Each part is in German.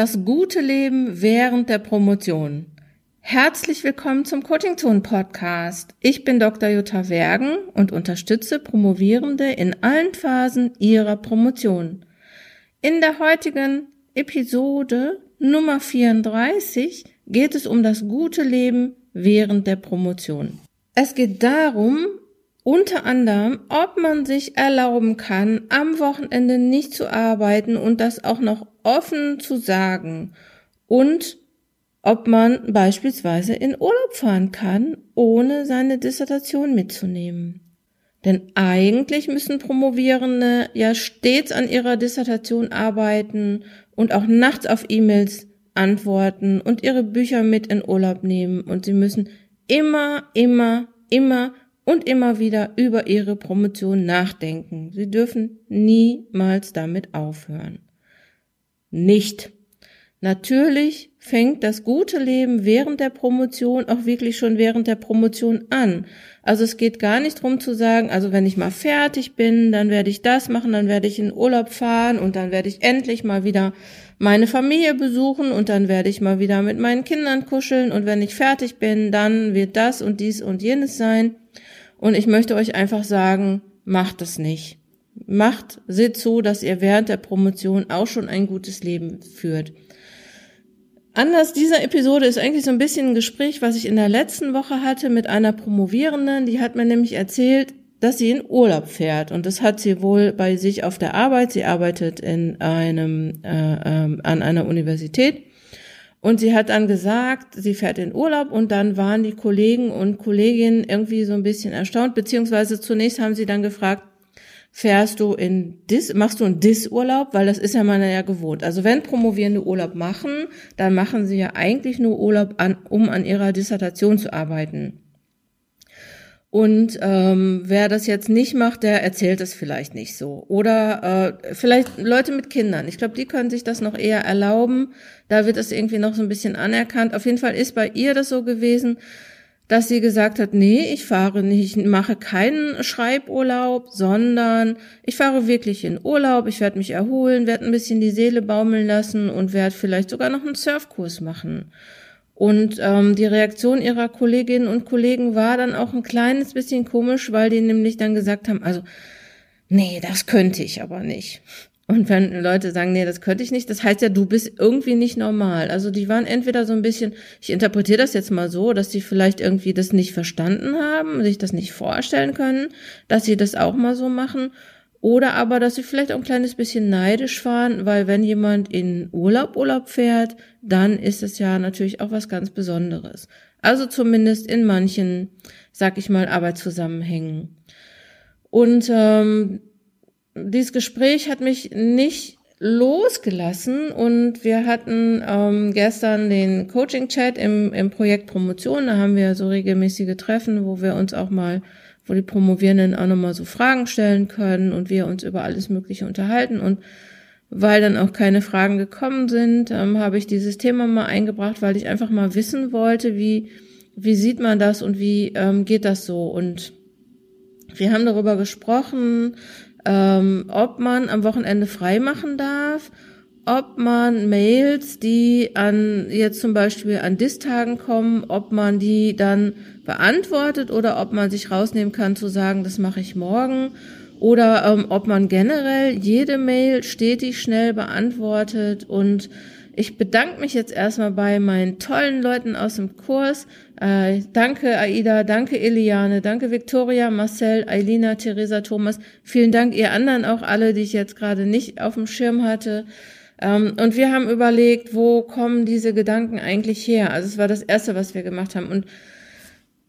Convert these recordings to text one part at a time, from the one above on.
Das gute Leben während der Promotion. Herzlich willkommen zum Coaching Zone Podcast. Ich bin Dr. Jutta Wergen und unterstütze Promovierende in allen Phasen ihrer Promotion. In der heutigen Episode Nummer 34 geht es um das gute Leben während der Promotion. Es geht darum, unter anderem, ob man sich erlauben kann, am Wochenende nicht zu arbeiten und das auch noch offen zu sagen und ob man beispielsweise in Urlaub fahren kann, ohne seine Dissertation mitzunehmen. Denn eigentlich müssen Promovierende ja stets an ihrer Dissertation arbeiten und auch nachts auf E-Mails antworten und ihre Bücher mit in Urlaub nehmen und sie müssen immer, immer, immer und immer wieder über ihre Promotion nachdenken. Sie dürfen niemals damit aufhören. Nicht. Natürlich fängt das gute Leben während der Promotion auch wirklich schon während der Promotion an. Also es geht gar nicht drum zu sagen, also wenn ich mal fertig bin, dann werde ich das machen, dann werde ich in Urlaub fahren und dann werde ich endlich mal wieder meine Familie besuchen und dann werde ich mal wieder mit meinen Kindern kuscheln und wenn ich fertig bin, dann wird das und dies und jenes sein. Und ich möchte euch einfach sagen, macht es nicht. Macht, seht zu, dass ihr während der Promotion auch schon ein gutes Leben führt. Anlass dieser Episode ist eigentlich so ein bisschen ein Gespräch, was ich in der letzten Woche hatte mit einer Promovierenden. Die hat mir nämlich erzählt, dass sie in Urlaub fährt. Und das hat sie wohl bei sich auf der Arbeit. Sie arbeitet in einem, äh, äh, an einer Universität. Und sie hat dann gesagt, sie fährt in Urlaub und dann waren die Kollegen und Kolleginnen irgendwie so ein bisschen erstaunt, beziehungsweise zunächst haben sie dann gefragt, fährst du in Dis, machst du einen Dis-Urlaub? Weil das ist ja man ja gewohnt. Also wenn Promovierende Urlaub machen, dann machen sie ja eigentlich nur Urlaub an, um an ihrer Dissertation zu arbeiten. Und ähm, wer das jetzt nicht macht, der erzählt es vielleicht nicht so. Oder äh, vielleicht Leute mit Kindern. Ich glaube, die können sich das noch eher erlauben. Da wird es irgendwie noch so ein bisschen anerkannt. Auf jeden Fall ist bei ihr das so gewesen, dass sie gesagt hat, nee, ich fahre nicht, ich mache keinen Schreiburlaub, sondern ich fahre wirklich in Urlaub, ich werde mich erholen, werde ein bisschen die Seele baumeln lassen und werde vielleicht sogar noch einen Surfkurs machen. Und ähm, die Reaktion ihrer Kolleginnen und Kollegen war dann auch ein kleines bisschen komisch, weil die nämlich dann gesagt haben, also, nee, das könnte ich aber nicht. Und wenn Leute sagen, nee, das könnte ich nicht, das heißt ja, du bist irgendwie nicht normal. Also die waren entweder so ein bisschen, ich interpretiere das jetzt mal so, dass die vielleicht irgendwie das nicht verstanden haben, sich das nicht vorstellen können, dass sie das auch mal so machen. Oder aber, dass sie vielleicht auch ein kleines bisschen neidisch waren, weil wenn jemand in Urlaub Urlaub fährt, dann ist es ja natürlich auch was ganz Besonderes. Also zumindest in manchen, sag ich mal, Arbeitszusammenhängen. Und ähm, dieses Gespräch hat mich nicht losgelassen und wir hatten ähm, gestern den Coaching-Chat im, im Projekt Promotion. Da haben wir so regelmäßige Treffen, wo wir uns auch mal wo die Promovierenden auch nochmal so Fragen stellen können und wir uns über alles Mögliche unterhalten. Und weil dann auch keine Fragen gekommen sind, ähm, habe ich dieses Thema mal eingebracht, weil ich einfach mal wissen wollte, wie, wie sieht man das und wie ähm, geht das so. Und wir haben darüber gesprochen, ähm, ob man am Wochenende frei machen darf, ob man Mails, die an jetzt zum Beispiel an Distagen kommen, ob man die dann beantwortet oder ob man sich rausnehmen kann zu sagen, das mache ich morgen oder ähm, ob man generell jede Mail stetig schnell beantwortet und ich bedanke mich jetzt erstmal bei meinen tollen Leuten aus dem Kurs. Äh, danke Aida, danke Eliane, danke Victoria, Marcel, Eilina, Theresa, Thomas. Vielen Dank ihr anderen auch alle, die ich jetzt gerade nicht auf dem Schirm hatte. Ähm, und wir haben überlegt, wo kommen diese Gedanken eigentlich her? Also es war das Erste, was wir gemacht haben. Und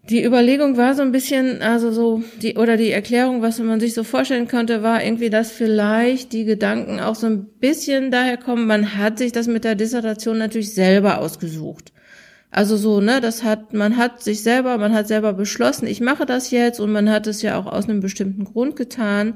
die Überlegung war so ein bisschen, also so, die, oder die Erklärung, was man sich so vorstellen könnte, war irgendwie, dass vielleicht die Gedanken auch so ein bisschen daher kommen, man hat sich das mit der Dissertation natürlich selber ausgesucht. Also so, ne, das hat, man hat sich selber, man hat selber beschlossen, ich mache das jetzt und man hat es ja auch aus einem bestimmten Grund getan.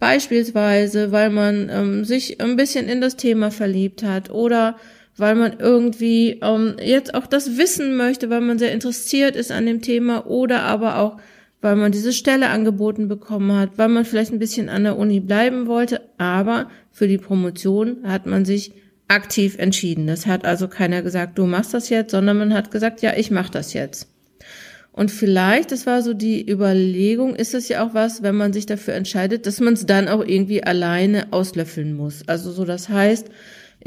Beispielsweise, weil man ähm, sich ein bisschen in das Thema verliebt hat oder weil man irgendwie ähm, jetzt auch das wissen möchte, weil man sehr interessiert ist an dem Thema oder aber auch, weil man diese Stelle angeboten bekommen hat, weil man vielleicht ein bisschen an der Uni bleiben wollte, aber für die Promotion hat man sich aktiv entschieden. Das hat also keiner gesagt, du machst das jetzt, sondern man hat gesagt, ja, ich mach das jetzt. Und vielleicht, das war so die Überlegung, ist es ja auch was, wenn man sich dafür entscheidet, dass man es dann auch irgendwie alleine auslöffeln muss. Also so, das heißt,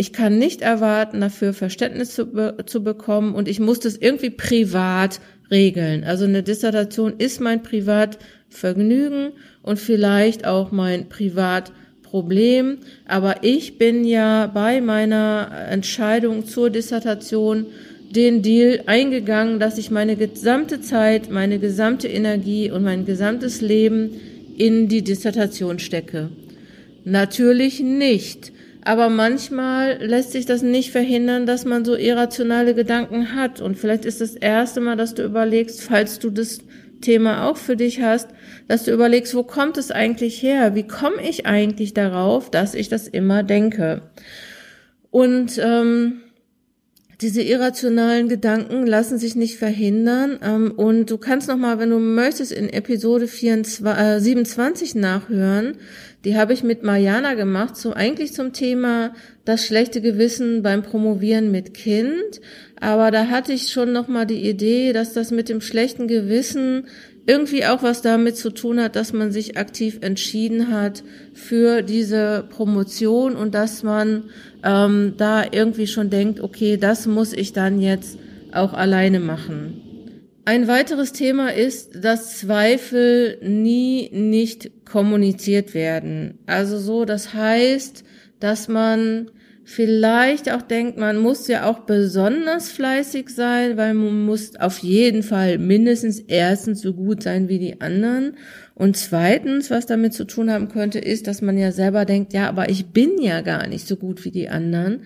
ich kann nicht erwarten, dafür Verständnis zu, zu bekommen und ich muss das irgendwie privat regeln. Also eine Dissertation ist mein Privatvergnügen und vielleicht auch mein Privatproblem. Aber ich bin ja bei meiner Entscheidung zur Dissertation den Deal eingegangen, dass ich meine gesamte Zeit, meine gesamte Energie und mein gesamtes Leben in die Dissertation stecke. Natürlich nicht. Aber manchmal lässt sich das nicht verhindern, dass man so irrationale Gedanken hat. Und vielleicht ist das erste Mal, dass du überlegst, falls du das Thema auch für dich hast, dass du überlegst, wo kommt es eigentlich her? Wie komme ich eigentlich darauf, dass ich das immer denke? Und ähm, diese irrationalen Gedanken lassen sich nicht verhindern. Ähm, und du kannst noch mal, wenn du möchtest, in Episode 24, äh, 27 nachhören. Die habe ich mit Mariana gemacht, so eigentlich zum Thema das schlechte Gewissen beim Promovieren mit Kind. Aber da hatte ich schon noch mal die Idee, dass das mit dem schlechten Gewissen irgendwie auch was damit zu tun hat, dass man sich aktiv entschieden hat für diese Promotion und dass man ähm, da irgendwie schon denkt, okay, das muss ich dann jetzt auch alleine machen. Ein weiteres Thema ist, dass Zweifel nie nicht kommuniziert werden. Also so, das heißt, dass man vielleicht auch denkt, man muss ja auch besonders fleißig sein, weil man muss auf jeden Fall mindestens erstens so gut sein wie die anderen. Und zweitens, was damit zu tun haben könnte, ist, dass man ja selber denkt, ja, aber ich bin ja gar nicht so gut wie die anderen.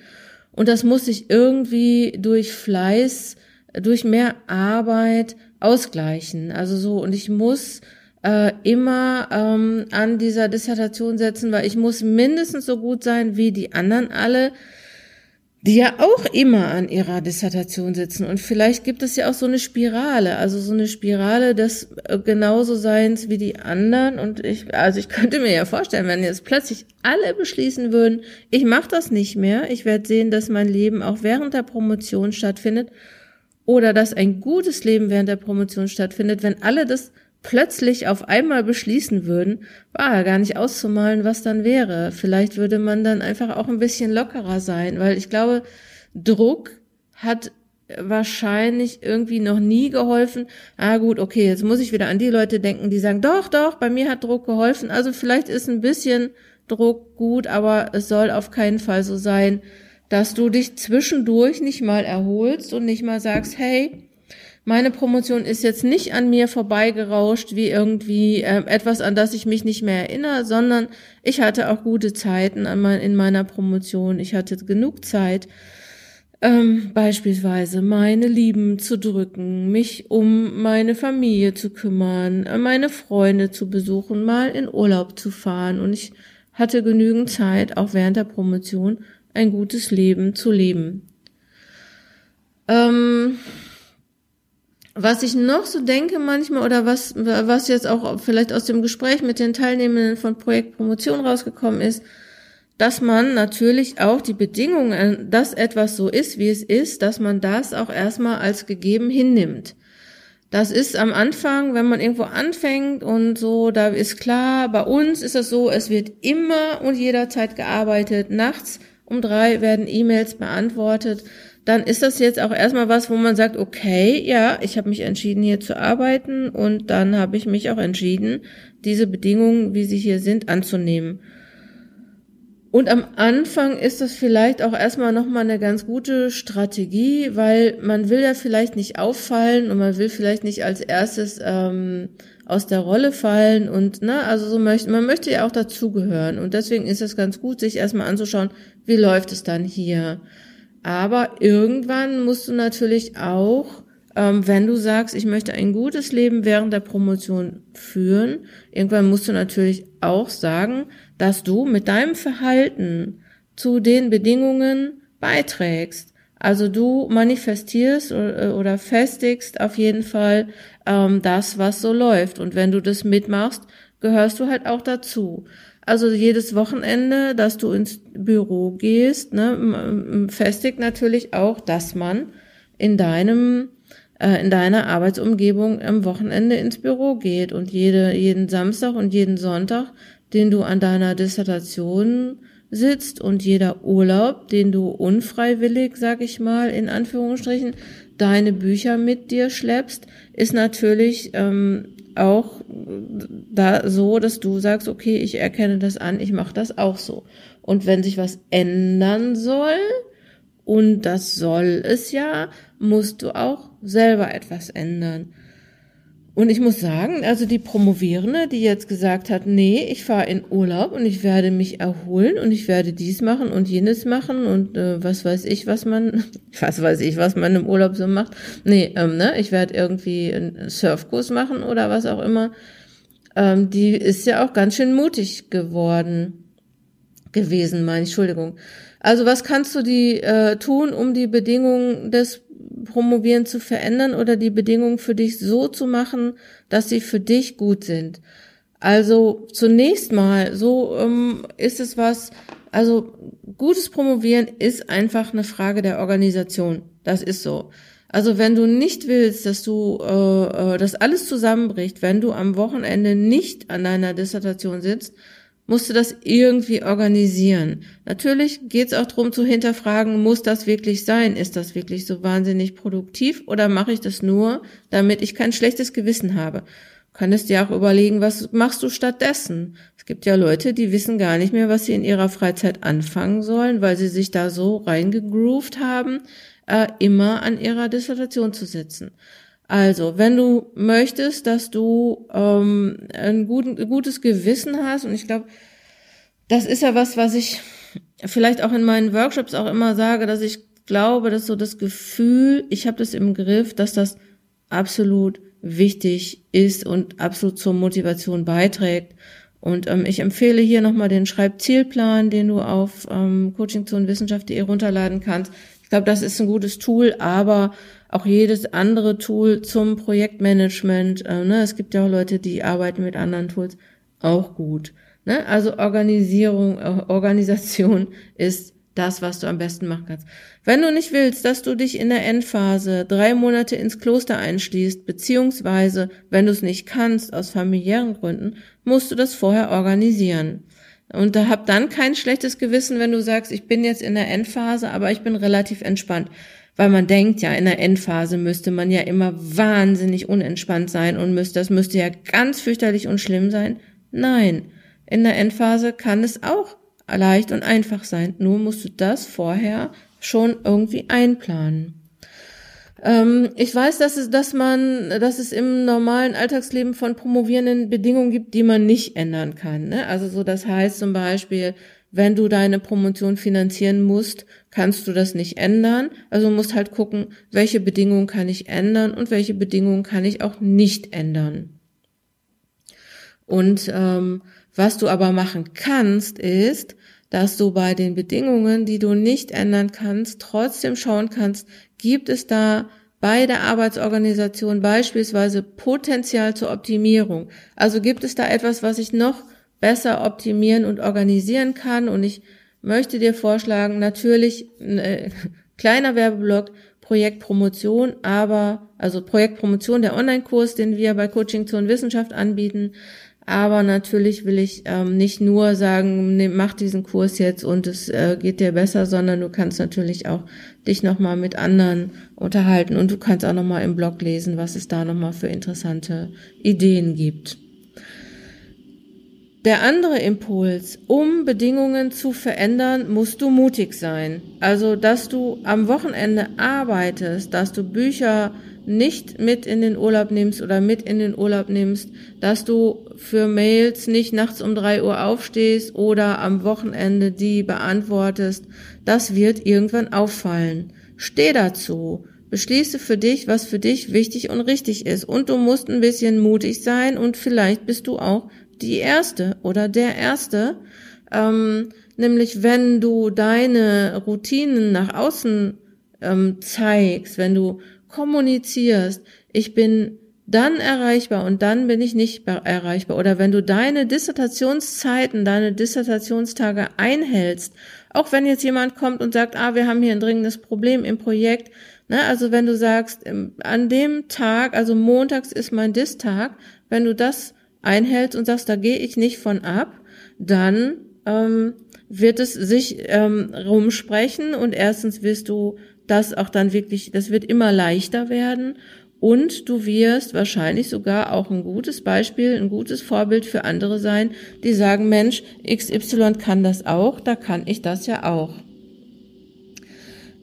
Und das muss sich irgendwie durch Fleiß, durch mehr Arbeit ausgleichen. Also so, und ich muss äh, immer ähm, an dieser Dissertation setzen, weil ich muss mindestens so gut sein wie die anderen alle, die ja auch immer an ihrer Dissertation sitzen. Und vielleicht gibt es ja auch so eine Spirale, also so eine Spirale des äh, genauso Seins wie die anderen. Und ich, also ich könnte mir ja vorstellen, wenn jetzt plötzlich alle beschließen würden, ich mache das nicht mehr, ich werde sehen, dass mein Leben auch während der Promotion stattfindet oder dass ein gutes Leben während der Promotion stattfindet, wenn alle das plötzlich auf einmal beschließen würden, war gar nicht auszumalen, was dann wäre. Vielleicht würde man dann einfach auch ein bisschen lockerer sein, weil ich glaube, Druck hat wahrscheinlich irgendwie noch nie geholfen. Ah gut, okay, jetzt muss ich wieder an die Leute denken, die sagen, doch, doch, bei mir hat Druck geholfen. Also vielleicht ist ein bisschen Druck gut, aber es soll auf keinen Fall so sein, dass du dich zwischendurch nicht mal erholst und nicht mal sagst, hey, meine Promotion ist jetzt nicht an mir vorbeigerauscht wie irgendwie äh, etwas, an das ich mich nicht mehr erinnere, sondern ich hatte auch gute Zeiten mein, in meiner Promotion. Ich hatte genug Zeit, ähm, beispielsweise meine Lieben zu drücken, mich um meine Familie zu kümmern, äh, meine Freunde zu besuchen, mal in Urlaub zu fahren. Und ich hatte genügend Zeit, auch während der Promotion, ein gutes Leben zu leben. Ähm, was ich noch so denke manchmal oder was, was jetzt auch vielleicht aus dem Gespräch mit den Teilnehmenden von Projekt Promotion rausgekommen ist, dass man natürlich auch die Bedingungen, dass etwas so ist, wie es ist, dass man das auch erstmal als gegeben hinnimmt. Das ist am Anfang, wenn man irgendwo anfängt und so, da ist klar, bei uns ist es so, es wird immer und jederzeit gearbeitet. Nachts um drei werden E-Mails beantwortet dann ist das jetzt auch erstmal was, wo man sagt, okay, ja, ich habe mich entschieden, hier zu arbeiten und dann habe ich mich auch entschieden, diese Bedingungen, wie sie hier sind, anzunehmen. Und am Anfang ist das vielleicht auch erstmal nochmal eine ganz gute Strategie, weil man will ja vielleicht nicht auffallen und man will vielleicht nicht als erstes ähm, aus der Rolle fallen und ne, also so möchte man möchte ja auch dazugehören und deswegen ist es ganz gut, sich erstmal anzuschauen, wie läuft es dann hier. Aber irgendwann musst du natürlich auch, ähm, wenn du sagst, ich möchte ein gutes Leben während der Promotion führen, irgendwann musst du natürlich auch sagen, dass du mit deinem Verhalten zu den Bedingungen beiträgst. Also du manifestierst oder festigst auf jeden Fall ähm, das, was so läuft. Und wenn du das mitmachst, gehörst du halt auch dazu. Also jedes Wochenende, dass du ins Büro gehst, ne, festigt natürlich auch, dass man in deinem äh, in deiner Arbeitsumgebung am Wochenende ins Büro geht und jede, jeden Samstag und jeden Sonntag, den du an deiner Dissertation sitzt und jeder Urlaub, den du unfreiwillig, sag ich mal, in Anführungsstrichen, deine Bücher mit dir schleppst, ist natürlich ähm, auch da so, dass du sagst, okay, ich erkenne das an, ich mache das auch so. Und wenn sich was ändern soll, und das soll es ja, musst du auch selber etwas ändern. Und ich muss sagen, also die Promovierende, die jetzt gesagt hat, nee, ich fahre in Urlaub und ich werde mich erholen und ich werde dies machen und jenes machen und äh, was weiß ich, was man, was weiß ich, was man im Urlaub so macht. Nee, ähm, ne, ich werde irgendwie einen Surfkurs machen oder was auch immer. Ähm, die ist ja auch ganz schön mutig geworden gewesen, meine Entschuldigung. Also was kannst du die äh, tun, um die Bedingungen des Promovieren zu verändern oder die Bedingungen für dich so zu machen, dass sie für dich gut sind. Also zunächst mal, so ähm, ist es was, also gutes Promovieren ist einfach eine Frage der Organisation. Das ist so. Also wenn du nicht willst, dass du äh, äh dass alles zusammenbricht, wenn du am Wochenende nicht an deiner Dissertation sitzt, musst du das irgendwie organisieren. Natürlich geht es auch darum zu hinterfragen, muss das wirklich sein? Ist das wirklich so wahnsinnig produktiv oder mache ich das nur, damit ich kein schlechtes Gewissen habe? Du könntest dir auch überlegen, was machst du stattdessen? Es gibt ja Leute, die wissen gar nicht mehr, was sie in ihrer Freizeit anfangen sollen, weil sie sich da so reingegroovt haben, äh, immer an ihrer Dissertation zu sitzen. Also, wenn du möchtest, dass du ähm, ein, gutes Gewissen hast, und ich glaube, das ist ja was, was ich vielleicht auch in meinen Workshops auch immer sage, dass ich glaube, dass so das Gefühl, ich habe das im Griff, dass das absolut wichtig ist und absolut zur Motivation beiträgt. Und ähm, ich empfehle hier nochmal den Schreibzielplan, den du auf ähm, coachingzonenwissenschaft.de runterladen kannst. Ich glaube, das ist ein gutes Tool, aber auch jedes andere Tool zum Projektmanagement. Äh, ne? Es gibt ja auch Leute, die arbeiten mit anderen Tools auch gut. Ne? Also Organisierung, äh, Organisation ist das, was du am besten machen kannst. Wenn du nicht willst, dass du dich in der Endphase drei Monate ins Kloster einschließt, beziehungsweise wenn du es nicht kannst aus familiären Gründen, musst du das vorher organisieren. Und da hab dann kein schlechtes Gewissen, wenn du sagst, ich bin jetzt in der Endphase, aber ich bin relativ entspannt. Weil man denkt ja, in der Endphase müsste man ja immer wahnsinnig unentspannt sein und müsste, das müsste ja ganz fürchterlich und schlimm sein. Nein, in der Endphase kann es auch leicht und einfach sein. Nur musst du das vorher schon irgendwie einplanen. Ähm, ich weiß, dass es, dass man, dass es im normalen Alltagsleben von Promovierenden Bedingungen gibt, die man nicht ändern kann. Ne? Also so, das heißt zum Beispiel, wenn du deine Promotion finanzieren musst, kannst du das nicht ändern. Also musst halt gucken, welche Bedingungen kann ich ändern und welche Bedingungen kann ich auch nicht ändern. Und ähm, was du aber machen kannst, ist, dass du bei den Bedingungen, die du nicht ändern kannst, trotzdem schauen kannst, gibt es da bei der Arbeitsorganisation beispielsweise Potenzial zur Optimierung. Also gibt es da etwas, was ich noch besser optimieren und organisieren kann. Und ich möchte dir vorschlagen, natürlich äh, kleiner Werbeblock, Projektpromotion, aber also Projektpromotion, der Online-Kurs, den wir bei Coaching zur Wissenschaft anbieten. Aber natürlich will ich ähm, nicht nur sagen, ne, mach diesen Kurs jetzt und es äh, geht dir besser, sondern du kannst natürlich auch dich nochmal mit anderen unterhalten und du kannst auch nochmal im Blog lesen, was es da nochmal für interessante Ideen gibt. Der andere Impuls, um Bedingungen zu verändern, musst du mutig sein. Also, dass du am Wochenende arbeitest, dass du Bücher nicht mit in den Urlaub nimmst oder mit in den Urlaub nimmst, dass du für Mails nicht nachts um drei Uhr aufstehst oder am Wochenende die beantwortest, das wird irgendwann auffallen. Steh dazu. Beschließe für dich, was für dich wichtig und richtig ist. Und du musst ein bisschen mutig sein und vielleicht bist du auch die Erste oder der Erste, ähm, nämlich wenn du deine Routinen nach außen ähm, zeigst, wenn du kommunizierst, ich bin dann erreichbar und dann bin ich nicht erreichbar. Oder wenn du deine Dissertationszeiten, deine Dissertationstage einhältst, auch wenn jetzt jemand kommt und sagt, ah, wir haben hier ein dringendes Problem im Projekt, ne, also wenn du sagst, an dem Tag, also montags ist mein Distag, wenn du das einhältst und sagst, da gehe ich nicht von ab, dann ähm, wird es sich ähm, rumsprechen und erstens wirst du das auch dann wirklich, das wird immer leichter werden und du wirst wahrscheinlich sogar auch ein gutes Beispiel, ein gutes Vorbild für andere sein, die sagen, Mensch, XY kann das auch, da kann ich das ja auch.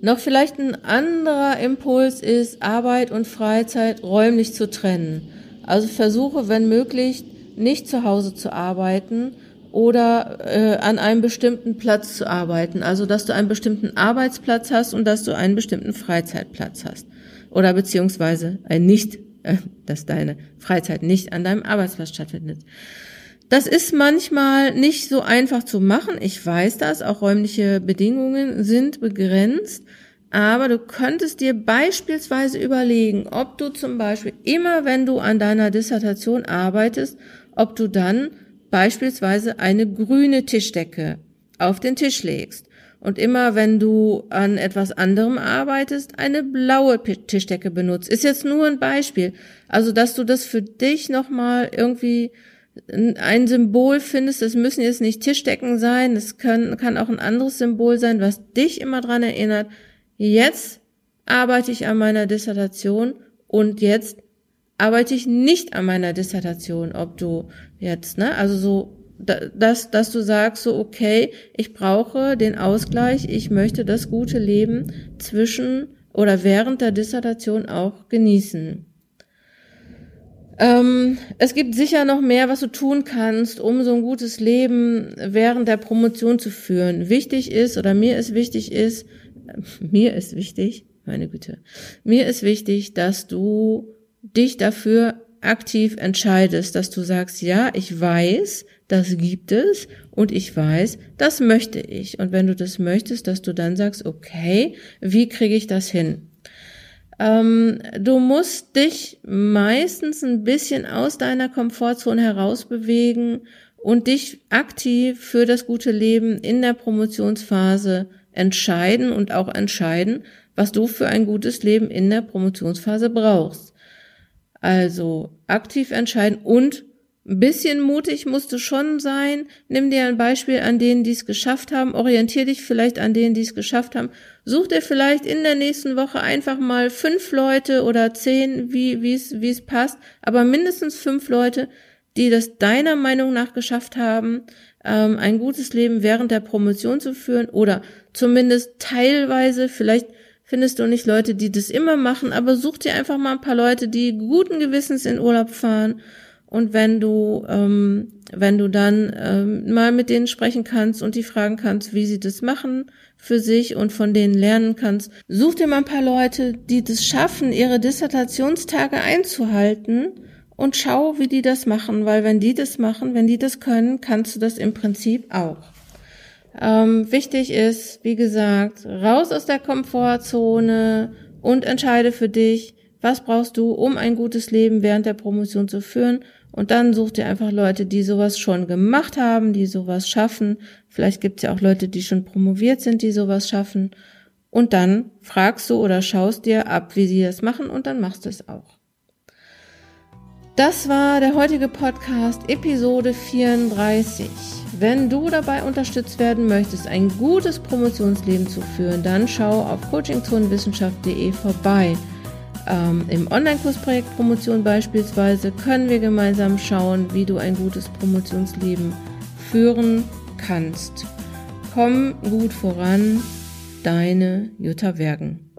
Noch vielleicht ein anderer Impuls ist, Arbeit und Freizeit räumlich zu trennen. Also versuche, wenn möglich, nicht zu Hause zu arbeiten oder äh, an einem bestimmten Platz zu arbeiten. Also dass du einen bestimmten Arbeitsplatz hast und dass du einen bestimmten Freizeitplatz hast. Oder beziehungsweise ein nicht, äh, dass deine Freizeit nicht an deinem Arbeitsplatz stattfindet. Das ist manchmal nicht so einfach zu machen. Ich weiß das, auch räumliche Bedingungen sind begrenzt. Aber du könntest dir beispielsweise überlegen, ob du zum Beispiel immer, wenn du an deiner Dissertation arbeitest, ob du dann beispielsweise eine grüne Tischdecke auf den Tisch legst. Und immer wenn du an etwas anderem arbeitest, eine blaue Tischdecke benutzt. Ist jetzt nur ein Beispiel. Also, dass du das für dich nochmal irgendwie ein Symbol findest, das müssen jetzt nicht Tischdecken sein, das kann, kann auch ein anderes Symbol sein, was dich immer dran erinnert, jetzt arbeite ich an meiner Dissertation und jetzt arbeite ich nicht an meiner Dissertation, ob du jetzt, ne, also so, dass, dass du sagst so, okay, ich brauche den Ausgleich, ich möchte das gute Leben zwischen oder während der Dissertation auch genießen. Ähm, es gibt sicher noch mehr, was du tun kannst, um so ein gutes Leben während der Promotion zu führen. Wichtig ist, oder mir ist wichtig ist, mir ist wichtig, meine Güte, mir ist wichtig, dass du dich dafür aktiv entscheidest, dass du sagst, ja, ich weiß, das gibt es und ich weiß, das möchte ich. Und wenn du das möchtest, dass du dann sagst, okay, wie kriege ich das hin? Ähm, du musst dich meistens ein bisschen aus deiner Komfortzone herausbewegen und dich aktiv für das gute Leben in der Promotionsphase entscheiden und auch entscheiden, was du für ein gutes Leben in der Promotionsphase brauchst. Also aktiv entscheiden und ein bisschen mutig musst du schon sein. Nimm dir ein Beispiel an denen, die es geschafft haben. Orientier dich vielleicht an denen, die es geschafft haben. Such dir vielleicht in der nächsten Woche einfach mal fünf Leute oder zehn, wie wie es wie es passt, aber mindestens fünf Leute, die das deiner Meinung nach geschafft haben, ähm, ein gutes Leben während der Promotion zu führen oder zumindest teilweise vielleicht findest du nicht Leute, die das immer machen, aber such dir einfach mal ein paar Leute, die guten Gewissens in Urlaub fahren. Und wenn du, ähm, wenn du dann ähm, mal mit denen sprechen kannst und die fragen kannst, wie sie das machen für sich und von denen lernen kannst, such dir mal ein paar Leute, die das schaffen, ihre Dissertationstage einzuhalten und schau, wie die das machen, weil wenn die das machen, wenn die das können, kannst du das im Prinzip auch. Ähm, wichtig ist, wie gesagt, raus aus der Komfortzone und entscheide für dich, was brauchst du, um ein gutes Leben während der Promotion zu führen. Und dann such dir einfach Leute, die sowas schon gemacht haben, die sowas schaffen. Vielleicht gibt es ja auch Leute, die schon promoviert sind, die sowas schaffen. Und dann fragst du oder schaust dir ab, wie sie das machen und dann machst du es auch. Das war der heutige Podcast, Episode 34. Wenn du dabei unterstützt werden möchtest, ein gutes Promotionsleben zu führen, dann schau auf coachingzonenwissenschaft.de vorbei. Ähm, Im Online-Kursprojekt Promotion beispielsweise können wir gemeinsam schauen, wie du ein gutes Promotionsleben führen kannst. Komm gut voran, deine Jutta Wergen.